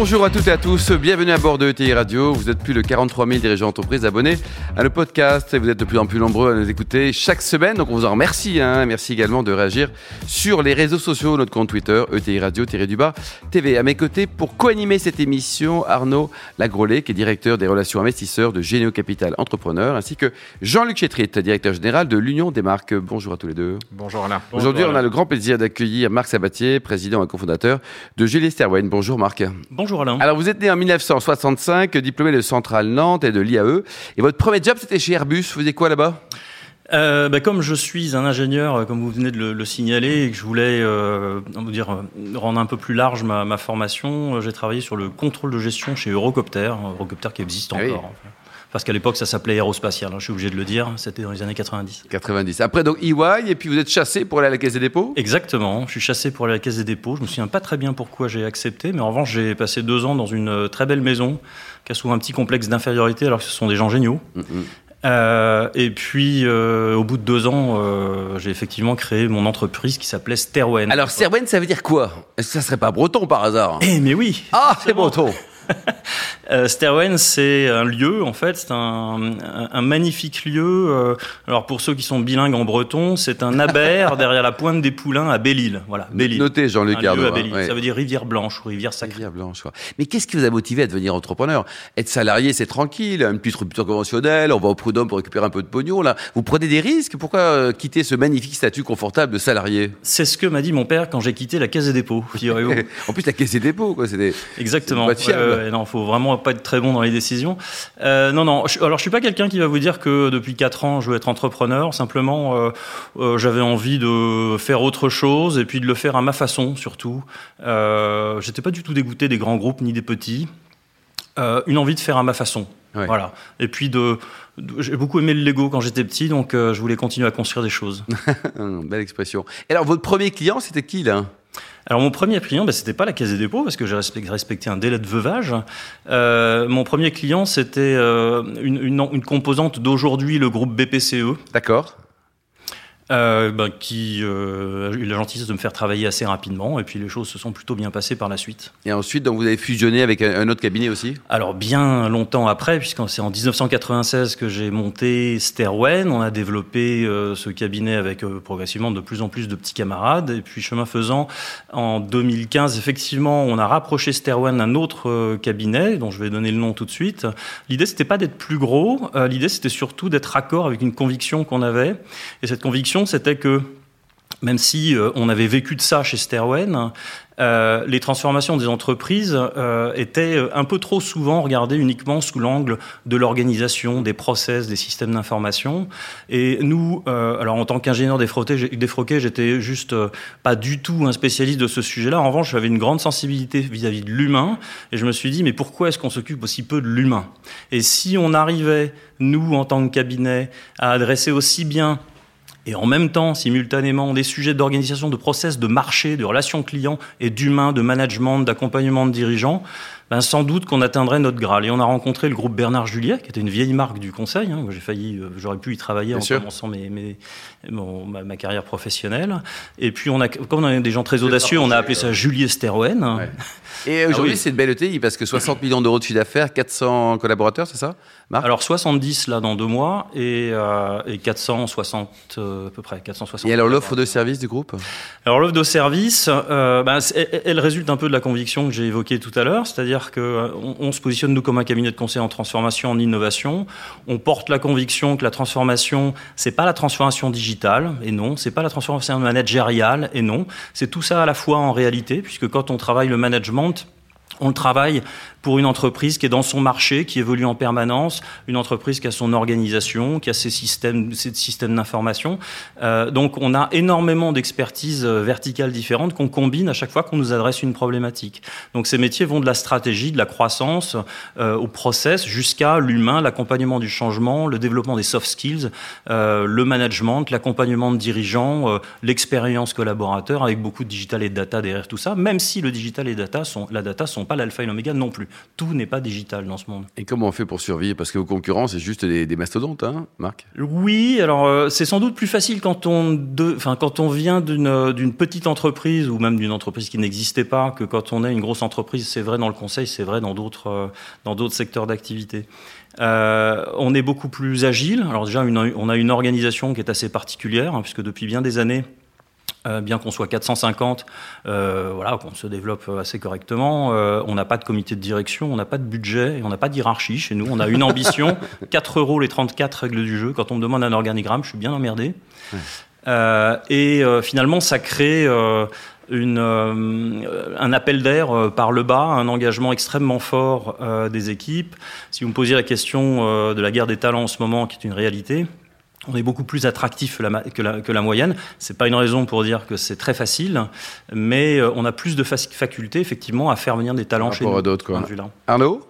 Bonjour à toutes et à tous, bienvenue à bord de ETI Radio. Vous êtes plus de 43 000 dirigeants d'entreprise abonnés à le podcast et vous êtes de plus en plus nombreux à nous écouter chaque semaine. Donc on vous en remercie. Hein. Merci également de réagir sur les réseaux sociaux, notre compte Twitter, ETI Radio-du-bas TV. À mes côtés, pour co-animer cette émission, Arnaud Lagrolet, qui est directeur des relations investisseurs de Généo Capital Entrepreneur, ainsi que Jean-Luc Chétrit, directeur général de l'Union des marques. Bonjour à tous les deux. Bonjour Alain. Aujourd'hui, on a le grand plaisir d'accueillir Marc Sabatier, président et cofondateur de Gélie Sterwen. Bonjour Marc. Bonjour Alain. Alors, vous êtes né en 1965, diplômé de Centrale Nantes et de l'IAE. Et votre premier job, c'était chez Airbus. Vous faisiez quoi là-bas? Euh, bah, comme je suis un ingénieur, euh, comme vous venez de le, le signaler, et que je voulais euh, vous dire, rendre un peu plus large ma, ma formation, j'ai travaillé sur le contrôle de gestion chez Eurocopter, Eurocopter qui existe Ah oui. encore. Parce qu'à l'époque, ça s'appelait Aérospatial, hein, je suis obligé de le dire, c'était dans les années 90. 90. Après, donc, EY, et puis vous êtes chassé pour aller à la Caisse des dépôts? Exactement, je suis chassé pour aller à la Caisse des dépôts. Je me souviens pas très bien pourquoi j'ai accepté, mais en revanche, j'ai passé deux ans dans une euh, très belle maison qui a souvent un petit complexe d'infériorité alors que ce sont des gens géniaux. Euh, et puis, euh, au bout de deux ans, euh, j'ai effectivement créé mon entreprise qui s'appelait Sterwen. Alors, Serwen, ça veut dire quoi? Est-ce que ça serait pas breton par hasard? Eh, mais oui Ah, c'est breton Euh, Sterwen, c'est un lieu, en fait, c'est un, magnifique lieu. euh, alors, pour ceux qui sont bilingues en breton, c'est un aber derrière la pointe des Poulains à Belle-Île. Voilà, Belle-Île. Notez, Jean-Luc à hein, ouais. Ça veut dire rivière blanche ou rivière sacrée. Rivière Blanche, quoi. Mais qu'est-ce qui vous a motivé à devenir entrepreneur? Être salarié, c'est tranquille, une petite rupture conventionnelle, on va au prud'homme pour récupérer un peu de pognon. Là, vous prenez des risques? Pourquoi euh, quitter ce magnifique statut confortable de salarié? C'est ce que m'a dit mon père quand j'ai quitté la Caisse des dépôts. En plus, la Caisse des dépôts, quoi. Des... Exactement. Pas fiable. Ouais, non, faut vraiment pas être très bon dans les décisions. Euh, non, non. je- alors, je suis pas quelqu'un qui va vous dire que depuis quatre ans, je veux être entrepreneur. Simplement, euh, euh, j'avais envie de faire autre chose et puis de le faire à ma façon, surtout. J'étais pas du tout dégoûté des grands groupes ni des petits. Une envie de faire à ma façon. Ouais. Voilà. Et puis de, de- j'ai beaucoup aimé le Lego quand j'étais petit, donc je voulais continuer à construire des choses. Belle expression. Et alors, votre premier client, c'était qui, là? Alors mon premier client, ben, c'était pas la Caisse des dépôts parce que j'ai respect- respecté un délai de veuvage. Euh, mon premier client, c'était euh, une, une, une composante d'aujourd'hui, le groupe BPCE, D'accord. Euh, ben, qui euh, a eu la gentillesse de me faire travailler assez rapidement et puis les choses se sont plutôt bien passées par la suite. Et ensuite, donc, vous avez fusionné avec un, un autre cabinet aussi? Alors bien longtemps après, puisque c'est en 1996 que j'ai monté Sterwen, on a développé euh, ce cabinet avec progressivement de plus en plus de petits camarades, et puis chemin faisant, en 2015, effectivement, on a rapproché Sterwen d'un autre cabinet, dont je vais donner le nom tout de suite. L'idée, c'était pas d'être plus gros, l'idée, c'était surtout d'être raccord avec une conviction qu'on avait, et cette conviction, c'était que même si euh, on avait vécu de ça chez Sterwen, euh, les transformations des entreprises euh, étaient un peu trop souvent regardées uniquement sous l'angle de l'organisation, des process, des systèmes d'information. Et nous, alors en tant qu'ingénieur défroqué, j'étais juste pas du tout un spécialiste de ce sujet-là. En revanche, j'avais une grande sensibilité vis-à-vis de l'humain, et je me suis dit, mais pourquoi est-ce qu'on s'occupe aussi peu de l'humain? Et si on arrivait, nous, en tant que cabinet, à adresser aussi bien et en même temps, simultanément, des sujets d'organisation, de process, de marché, de relations clients et d'humain, de management, d'accompagnement de dirigeants, ben sans doute qu'on atteindrait notre Graal. Et on a rencontré le groupe Bernard Juliet, qui était une vieille marque du conseil. Hein, j'ai failli, euh, j'aurais pu y travailler Bien en sûr. commençant mes, mes- mon- ma, ma carrière professionnelle. Et puis, on a, comme on a des gens très audacieux, on a appelé ça Juliet Sterwen. Ouais. Et aujourd'hui, oui. c'est une belle ETI parce que 60 millions d'euros de chiffre d'affaires, 400 collaborateurs, c'est ça Marc? Alors 70 là dans deux mois et, euh, et 460 euh, à peu près 460. Et alors, l'offre de service du groupe? Alors l'offre de service, euh, ben, elle résulte un peu de la conviction que j'ai évoquée tout à l'heure, c'est-à-dire que euh, on se positionne nous comme un cabinet de conseil en transformation, en innovation. On porte la conviction que la transformation, c'est pas la transformation digitale et non, c'est pas la transformation managériale et non, c'est tout ça à la fois en réalité, puisque quand on travaille le management on le travaille pour une entreprise qui est dans son marché, qui évolue en permanence, une entreprise qui a son organisation, qui a ses systèmes, ses systèmes d'information. Euh, donc on a énormément d'expertises euh, verticales différentes qu'on combine à chaque fois qu'on nous adresse une problématique. Donc ces métiers vont de la stratégie, de la croissance, euh, au process, jusqu'à l'humain, l'accompagnement du changement, le développement des soft skills, euh, le management, l'accompagnement de dirigeants, euh, l'expérience collaborateur, avec beaucoup de digital et de data derrière tout ça, même si le digital et data sont, la data sont pas l'alpha et l'oméga non plus. Tout n'est pas digital dans ce monde. Et comment on fait pour survivre? Parce que vos concurrents, c'est juste des, des mastodontes, hein, Marc? Oui, alors euh, c'est sans doute plus facile quand on, de, quand on vient d'une euh, d'une petite entreprise ou même d'une entreprise qui n'existait pas que quand on est une grosse entreprise. C'est vrai dans le conseil, c'est vrai dans d'autres euh, dans d'autres secteurs d'activité. Euh, on est beaucoup plus agile. Alors déjà, une, on a une organisation qui est assez particulière, hein, puisque depuis bien des années, euh, bien qu'on soit 450, euh, voilà, qu'on se développe assez correctement, euh, on n'a pas de comité de direction, on n'a pas de budget et on n'a pas de hiérarchie chez nous. On a une ambition, 4 euros les 34 règles du jeu. Quand on me demande un organigramme, je suis bien emmerdé. Ouais. Et finalement, ça crée une, un appel d'air par le bas, un engagement extrêmement fort des équipes. Si vous me posiez la question de la guerre des talents en ce moment, qui est une réalité, on est beaucoup plus attractif que la, que la, que la moyenne. C'est pas une raison pour dire que c'est très facile, mais euh, on a plus de fac- facultés effectivement à faire venir des talents Par chez rapport nous. à d'autres, quoi. de ce point de vue-là. Arnaud?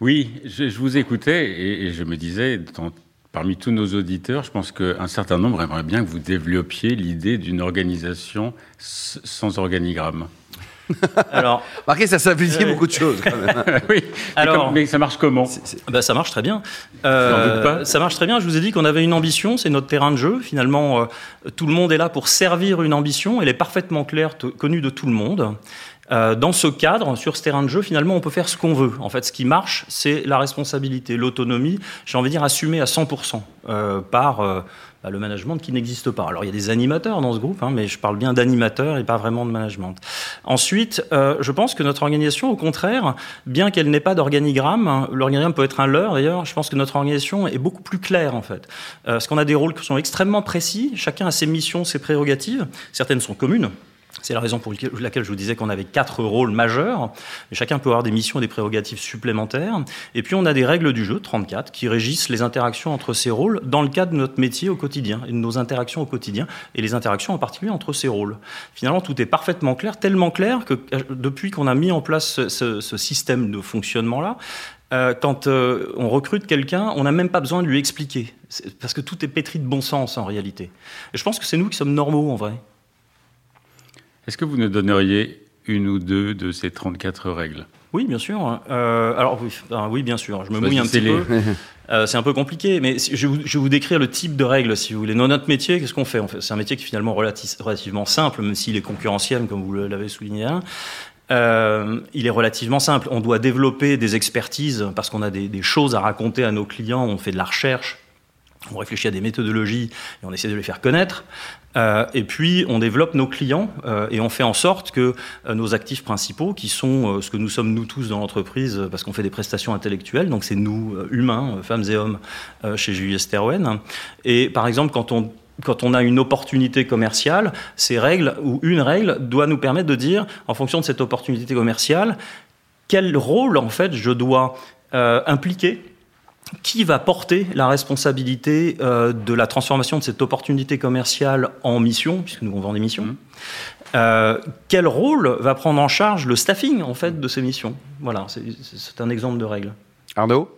Oui, je, je vous écoutais et, et je me disais, dans- parmi tous nos auditeurs, je pense qu'un certain nombre aimerait bien que vous développiez l'idée d'une organisation sans organigramme. Alors, Marquez, ça simplifie Ouais. beaucoup de choses, quand même. oui, Alors- mais, comme- mais ça marche comment Bah, ça marche très bien. pas. ça marche très bien. Je vous ai dit qu'on avait une ambition, c'est notre terrain de jeu. Finalement, euh, tout le monde est là pour servir une ambition. Elle est parfaitement claire, t- connue de tout le monde. Euh, dans ce cadre, sur ce terrain de jeu, finalement, on peut faire ce qu'on veut. En fait, ce qui marche, c'est la responsabilité, l'autonomie. J'ai envie de dire assumée à 100% euh, par euh, le management qui n'existe pas. Alors, il y a des animateurs dans ce groupe, hein, mais je parle bien d'animateurs et pas vraiment de management. Ensuite, euh, je pense que notre organisation, au contraire, bien qu'elle n'ait pas d'organigramme, hein, l'organigramme peut être un leurre d'ailleurs, je pense que notre organisation est beaucoup plus claire en fait. Euh, parce qu'on a des rôles qui sont extrêmement précis, chacun a ses missions, ses prérogatives, certaines sont communes. C'est la raison pour laquelle je vous disais qu'on avait quatre rôles majeurs. Et chacun peut avoir des missions et des prérogatives supplémentaires. Et puis on a des règles du jeu, 34, qui régissent les interactions entre ces rôles dans le cadre de notre métier au quotidien et de nos interactions au quotidien et les interactions en particulier entre ces rôles. Finalement, tout est parfaitement clair, tellement clair que euh, depuis qu'on a mis en place ce, système de fonctionnement-là, euh, quand euh, on recrute quelqu'un, on n'a même pas besoin de lui expliquer. Parce que tout est pétri de bon sens en réalité. Et je pense que c'est nous qui sommes normaux en vrai. Est-ce que vous nous donneriez une ou deux de ces 34 règles? Oui, bien sûr. Euh, alors oui, ah, oui, bien sûr. Je me mouille un petit peu. Euh, c'est un peu compliqué, mais si- je vais, vous, je vais vous décrire le type de règles, si vous voulez. Dans notre métier, qu'est-ce qu'on fait, fait C'est un métier qui est finalement relati- relativement simple, même s'il est concurrentiel, comme vous l'avez souligné. hein. Euh, il est relativement simple. On doit développer des expertises parce qu'on a des, des choses à raconter à nos clients. On fait de la recherche, on réfléchit à des méthodologies et on essaie de les faire connaître. Euh, et puis, on développe nos clients euh, et on fait en sorte que euh, nos actifs principaux, qui sont euh, ce que nous sommes nous tous dans l'entreprise, euh, parce qu'on fait des prestations intellectuelles, donc c'est nous, humains, femmes et hommes, chez Julius Terwen. Et par exemple, quand on quand on a une opportunité commerciale, ces règles ou une règle doit nous permettre de dire, en fonction de cette opportunité commerciale, quel rôle en fait je dois impliquer qui va porter la responsabilité euh, de la transformation de cette opportunité commerciale en mission, puisque nous on vend des missions Mhm. Euh, Quel rôle va prendre en charge le staffing en fait de ces missions? Voilà, c'est- c'est un exemple de règle. Arnaud?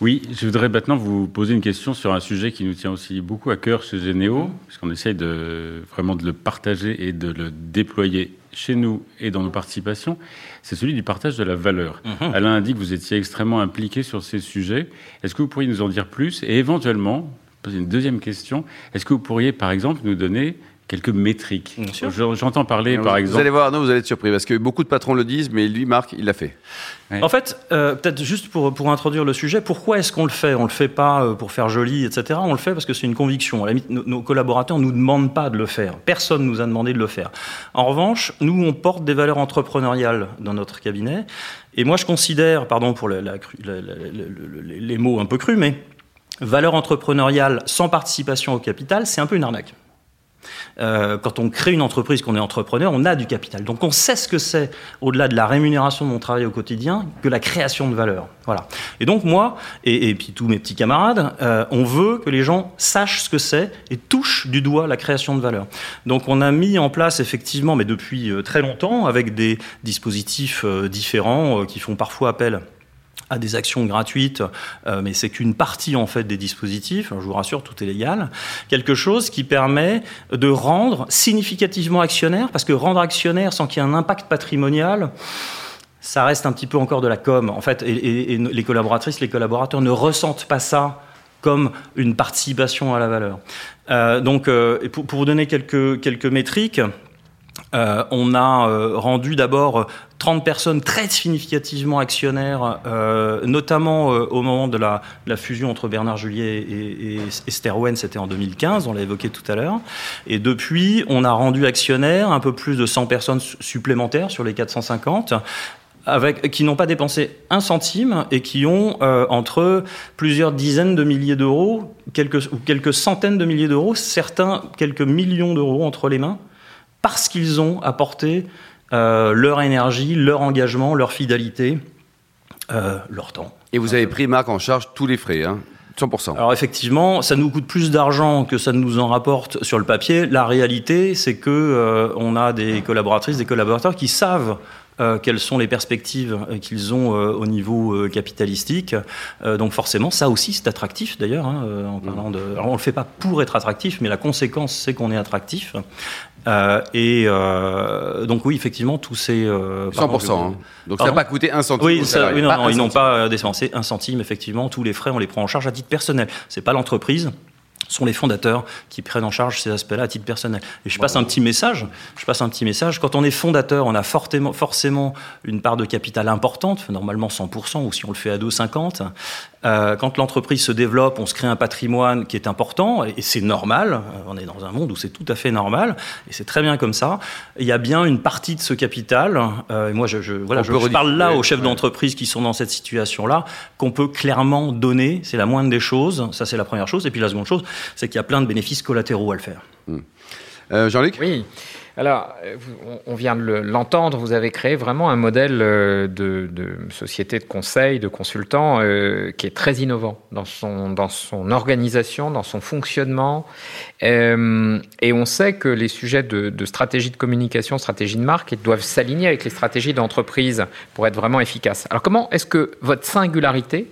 Oui, je voudrais maintenant vous poser une question sur un sujet qui nous tient aussi beaucoup à cœur chez Généo, puisqu'on essaye de, vraiment de le partager et de le déployer chez nous et dans nos participations. C'est celui du partage de la valeur. Mhm. Alain a dit que vous étiez extrêmement impliqué sur ces sujets. Est-ce que vous pourriez nous en dire plus? Et éventuellement, poser une deuxième question, est-ce que vous pourriez, par exemple, nous donner quelques métriques J'entends parler, vous, par vous exemple... allez voir, Arnaud, vous allez être surpris, parce que beaucoup de patrons le disent, mais lui, Marc, il l'a fait. Ouais. En fait, euh, peut-être juste pour, pour introduire le sujet, pourquoi est-ce qu'on le fait? On le fait pas euh, pour faire joli, etc. On le fait parce que c'est une conviction. À la limite, nos, nos collaborateurs nous demandent pas de le faire. Personne nous a demandé de le faire. En revanche, nous, on porte des valeurs entrepreneuriales dans notre cabinet. Et moi, je considère, pardon pour la- la cru- la- la- la- le- le- les mots un peu crus, mais valeur entrepreneuriale sans participation au capital, c'est un peu une arnaque. Euh, quand on crée une entreprise, qu'on est entrepreneur, on a du capital. Donc on sait ce que c'est, au-delà de la rémunération de mon travail au quotidien, que la création de valeur. Voilà. Et donc moi, et, puis tous mes petits camarades, euh, on veut que les gens sachent ce que c'est et touchent du doigt la création de valeur. Donc on a mis en place effectivement, mais depuis euh, très longtemps, avec des dispositifs différents qui font parfois appel à des actions gratuites, euh, mais c'est qu'une partie en fait des dispositifs. Je vous rassure, tout est légal. Quelque chose qui permet de rendre significativement actionnaire, parce que rendre actionnaire sans qu'il y ait un impact patrimonial, ça reste un petit peu encore de la com. En fait, et, les collaboratrices, les collaborateurs ne ressentent pas ça comme une participation à la valeur. Euh, donc, euh, pour, pour, vous donner quelques quelques métriques. Euh, on a euh, rendu d'abord 30 personnes très significativement actionnaires, euh, notamment au moment de la, fusion entre Bernard Juliet et, Esther Wen, c'était en 2015, on l'a évoqué tout à l'heure. Et depuis, on a rendu actionnaires un peu plus de 100 personnes supplémentaires sur les 450, avec, qui n'ont pas dépensé un centime et qui ont entre plusieurs dizaines de milliers d'euros, ou quelques centaines de milliers d'euros, certains quelques millions d'euros entre les mains parce qu'ils ont apporté euh, leur énergie, leur engagement, leur fidélité, euh, leur temps. Et vous avez pris, Marc, en charge tous les frais, hein 100%. Alors effectivement, ça nous coûte plus d'argent que ça nous en rapporte sur le papier. La réalité, c'est que euh, on a des collaboratrices, des collaborateurs qui savent euh, quelles sont les perspectives euh, qu'ils ont euh, au niveau capitalistique? donc forcément, ça aussi, c'est attractif d'ailleurs. Hein, en parlant de, alors on le fait pas pour être attractif, mais la conséquence, c'est qu'on est attractif. et donc oui, effectivement, tous ces 100%. Hein. Donc ça n'a pas coûté un centime. Oui, oui non, non ils n'ont pas dépensé un centime. Effectivement, tous les frais, on les prend en charge à titre personnel. C'est pas l'entreprise sont les fondateurs qui prennent en charge ces aspects-là à titre personnel. Et je passe un petit message. Je passe un petit message. Quand on est fondateur, on a fortement, forcément une part de capital importante, normalement 100%, ou si on le fait à 2,50. Euh, quand l'entreprise se développe, on se crée un patrimoine qui est important, et c'est normal. Euh, on est dans un monde où c'est tout à fait normal, et c'est très bien comme ça. Il y a bien une partie de ce capital, euh, et moi je, je voilà, je, parle là aux chefs d'entreprise qui sont dans cette situation-là, qu'on peut clairement donner, c'est la moindre des choses, ça c'est la première chose, et puis la seconde chose, c'est qu'il y a plein de bénéfices collatéraux à le faire. Hmm. Jean-Luc? Oui. Alors, euh, on vient de l'entendre, vous avez créé vraiment un modèle euh, de, société de conseil, de consultant, euh, qui est très innovant dans son, organisation, dans son fonctionnement. et on sait que les sujets de, stratégie de communication, stratégie de marque, doivent s'aligner avec les stratégies d'entreprise pour être vraiment efficaces. Alors, comment est-ce que votre singularité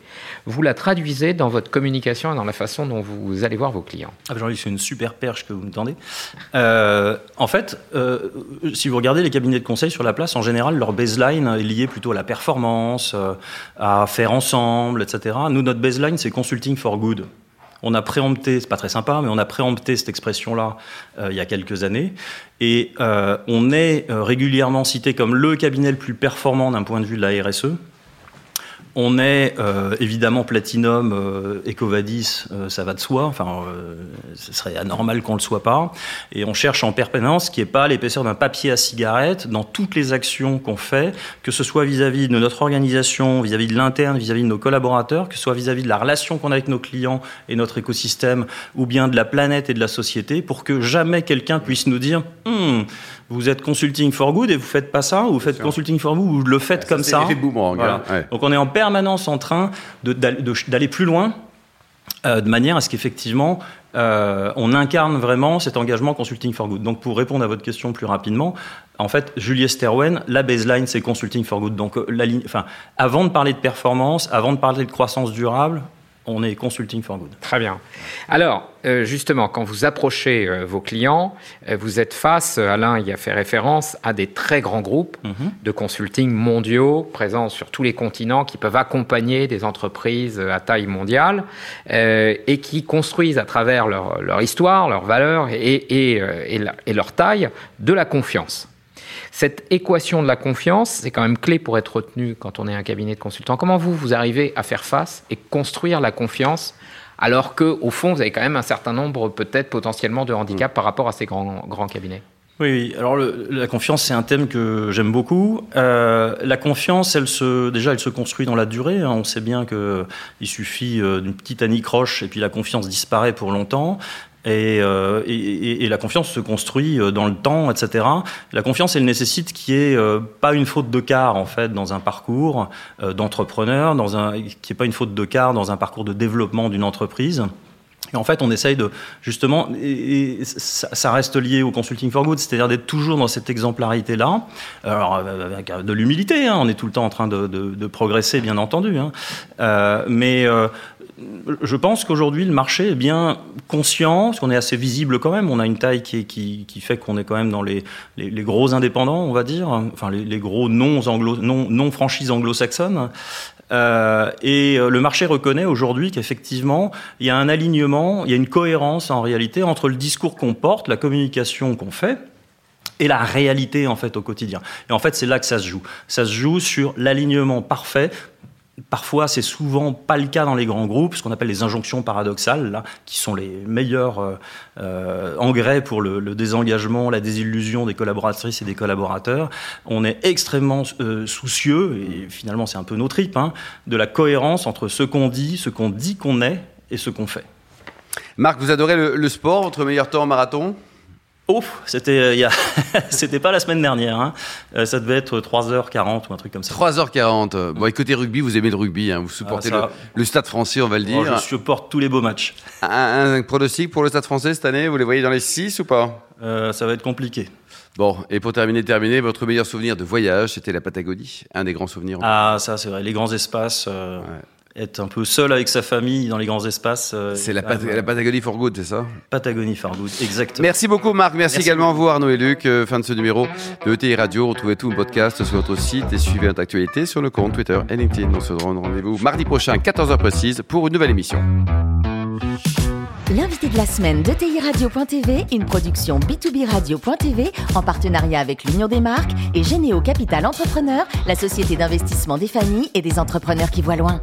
vous la traduisez dans votre communication et dans la façon dont vous allez voir vos clients? Ah, Jean-Luc, c'est une super perche que vous me tendez. Euh, en fait, euh, si vous regardez les cabinets de conseil sur la place, en général, leur baseline est liée plutôt à la performance, euh, à faire ensemble, etc. Nous, notre baseline, c'est consulting for good. On a préempté, c'est pas très sympa, mais on a préempté cette expression-là il y a quelques années. Et on est régulièrement cité comme le cabinet le plus performant d'un point de vue de la RSE. On est euh, évidemment Platinum, euh, Ecovadis, euh, ça va de soi. Enfin, ce serait anormal qu'on le soit pas. Et on cherche en permanence qui est pas l'épaisseur d'un papier à cigarette dans toutes les actions qu'on fait, que ce soit vis-à-vis de notre organisation, vis-à-vis de l'interne, vis-à-vis de nos collaborateurs, que ce soit vis-à-vis de la relation qu'on a avec nos clients et notre écosystème, ou bien de la planète et de la société, pour que jamais quelqu'un puisse nous dire hum, vous êtes consulting for good et vous faites pas ça, ou vous faites consulting for vous, ou le faites comme ça. Voilà. Donc on est en permanence en train d'aller plus loin, euh, de manière à ce qu'effectivement euh, on incarne vraiment cet engagement consulting for good. Donc pour répondre à votre question plus rapidement, en fait, Juliet Sterwen, la baseline c'est consulting for good. Donc euh, la ligne, enfin, avant de parler de performance, avant de parler de croissance durable, on est consulting for good. Très bien. Alors, euh, justement, quand vous approchez euh, vos clients, euh, vous êtes face, Alain y a fait référence, à des très grands groupes mhm. de consulting mondiaux présents sur tous les continents qui peuvent accompagner des entreprises à taille mondiale et qui construisent à travers leur, histoire, leurs valeurs et, et leur taille de la confiance. Cette équation de la confiance, c'est quand même clé pour être retenu quand on est un cabinet de consultants. Comment vous, vous arrivez à faire face et construire la confiance alors qu'au fond, vous avez quand même un certain nombre, peut-être potentiellement, de handicaps mm. par rapport à ces grands, grands cabinets? Oui, alors la confiance, c'est un thème que j'aime beaucoup. Euh, la confiance, elle se, déjà, elle se construit dans la durée. Hein. On sait bien qu'il suffit euh, d'une petite anicroche et puis la confiance disparaît pour longtemps. Et, euh, et, la confiance se construit euh, dans le temps, etc. La confiance, elle nécessite qu'il n'y ait euh, pas une faute de quart en fait dans un parcours d'entrepreneur, qu'il n'y ait pas une faute de quart dans un parcours de développement d'une entreprise. Et en fait, on essaye de justement, et, ça, reste lié au consulting for good, c'est-à-dire d'être toujours dans cette exemplarité-là, alors avec de l'humilité. Hein, on est tout le temps en train de, progresser, bien entendu, hein, mais je pense qu'aujourd'hui, le marché est bien conscient, parce qu'on est assez visible quand même. On a une taille qui, fait qu'on est quand même dans les, gros indépendants, on va dire, enfin les, gros non-franchises non, non anglo-saxonnes. Euh, et euh, le marché reconnaît aujourd'hui qu'effectivement, il y a un alignement, il y a une cohérence en réalité entre le discours qu'on porte, la communication qu'on fait, et la réalité en fait au quotidien. Et en fait, c'est là que ça se joue. Ça se joue sur l'alignement parfait Parfois, c'est souvent pas le cas dans les grands groupes, ce qu'on appelle les injonctions paradoxales, là, qui sont les meilleurs euh, euh, engrais pour le, désengagement, la désillusion des collaboratrices et des collaborateurs. On est extrêmement euh, soucieux, et finalement c'est un peu nos tripes, hein, de la cohérence entre ce qu'on dit, ce qu'on dit qu'on est et ce qu'on fait. Marc, vous adorez le, le sport, votre meilleur temps en marathon? Oh, c'était euh, il c'était pas la semaine dernière. Hein. Euh, ça devait être 3h40 ou un truc comme ça. 3h40. Bon, écoutez rugby, vous aimez le rugby, hein. vous supportez ah, le, Stade Français, on va le dire. je supporte tous les beaux matchs. Un, pronostic pour le Stade Français cette année Vous les voyez dans les 6 ou pas? Euh, Ça va être compliqué. Bon, et pour terminer, terminer, votre meilleur souvenir de voyage, c'était la Patagonie, un des grands souvenirs. Ah, ça c'est vrai, les grands espaces. Ouais être un peu seul avec sa famille dans les grands espaces. Euh, c'est la, Patagonie for Good, c'est ça Patagonie for Good, exactement. Merci beaucoup Marc, merci, également à vous Arnaud et Luc. Euh, fin de ce numéro de ETI Radio. Retrouvez tout le podcast sur notre site et suivez notre actualité sur le compte Twitter et LinkedIn. On se donne rendez-vous mardi prochain, 14h précise, pour une nouvelle émission. L'invité de la semaine de TI Radio.tv, une production B2B Radio.tv en partenariat avec l'Union des marques et Généo Capital Entrepreneur, la société d'investissement des familles et des entrepreneurs qui voient loin.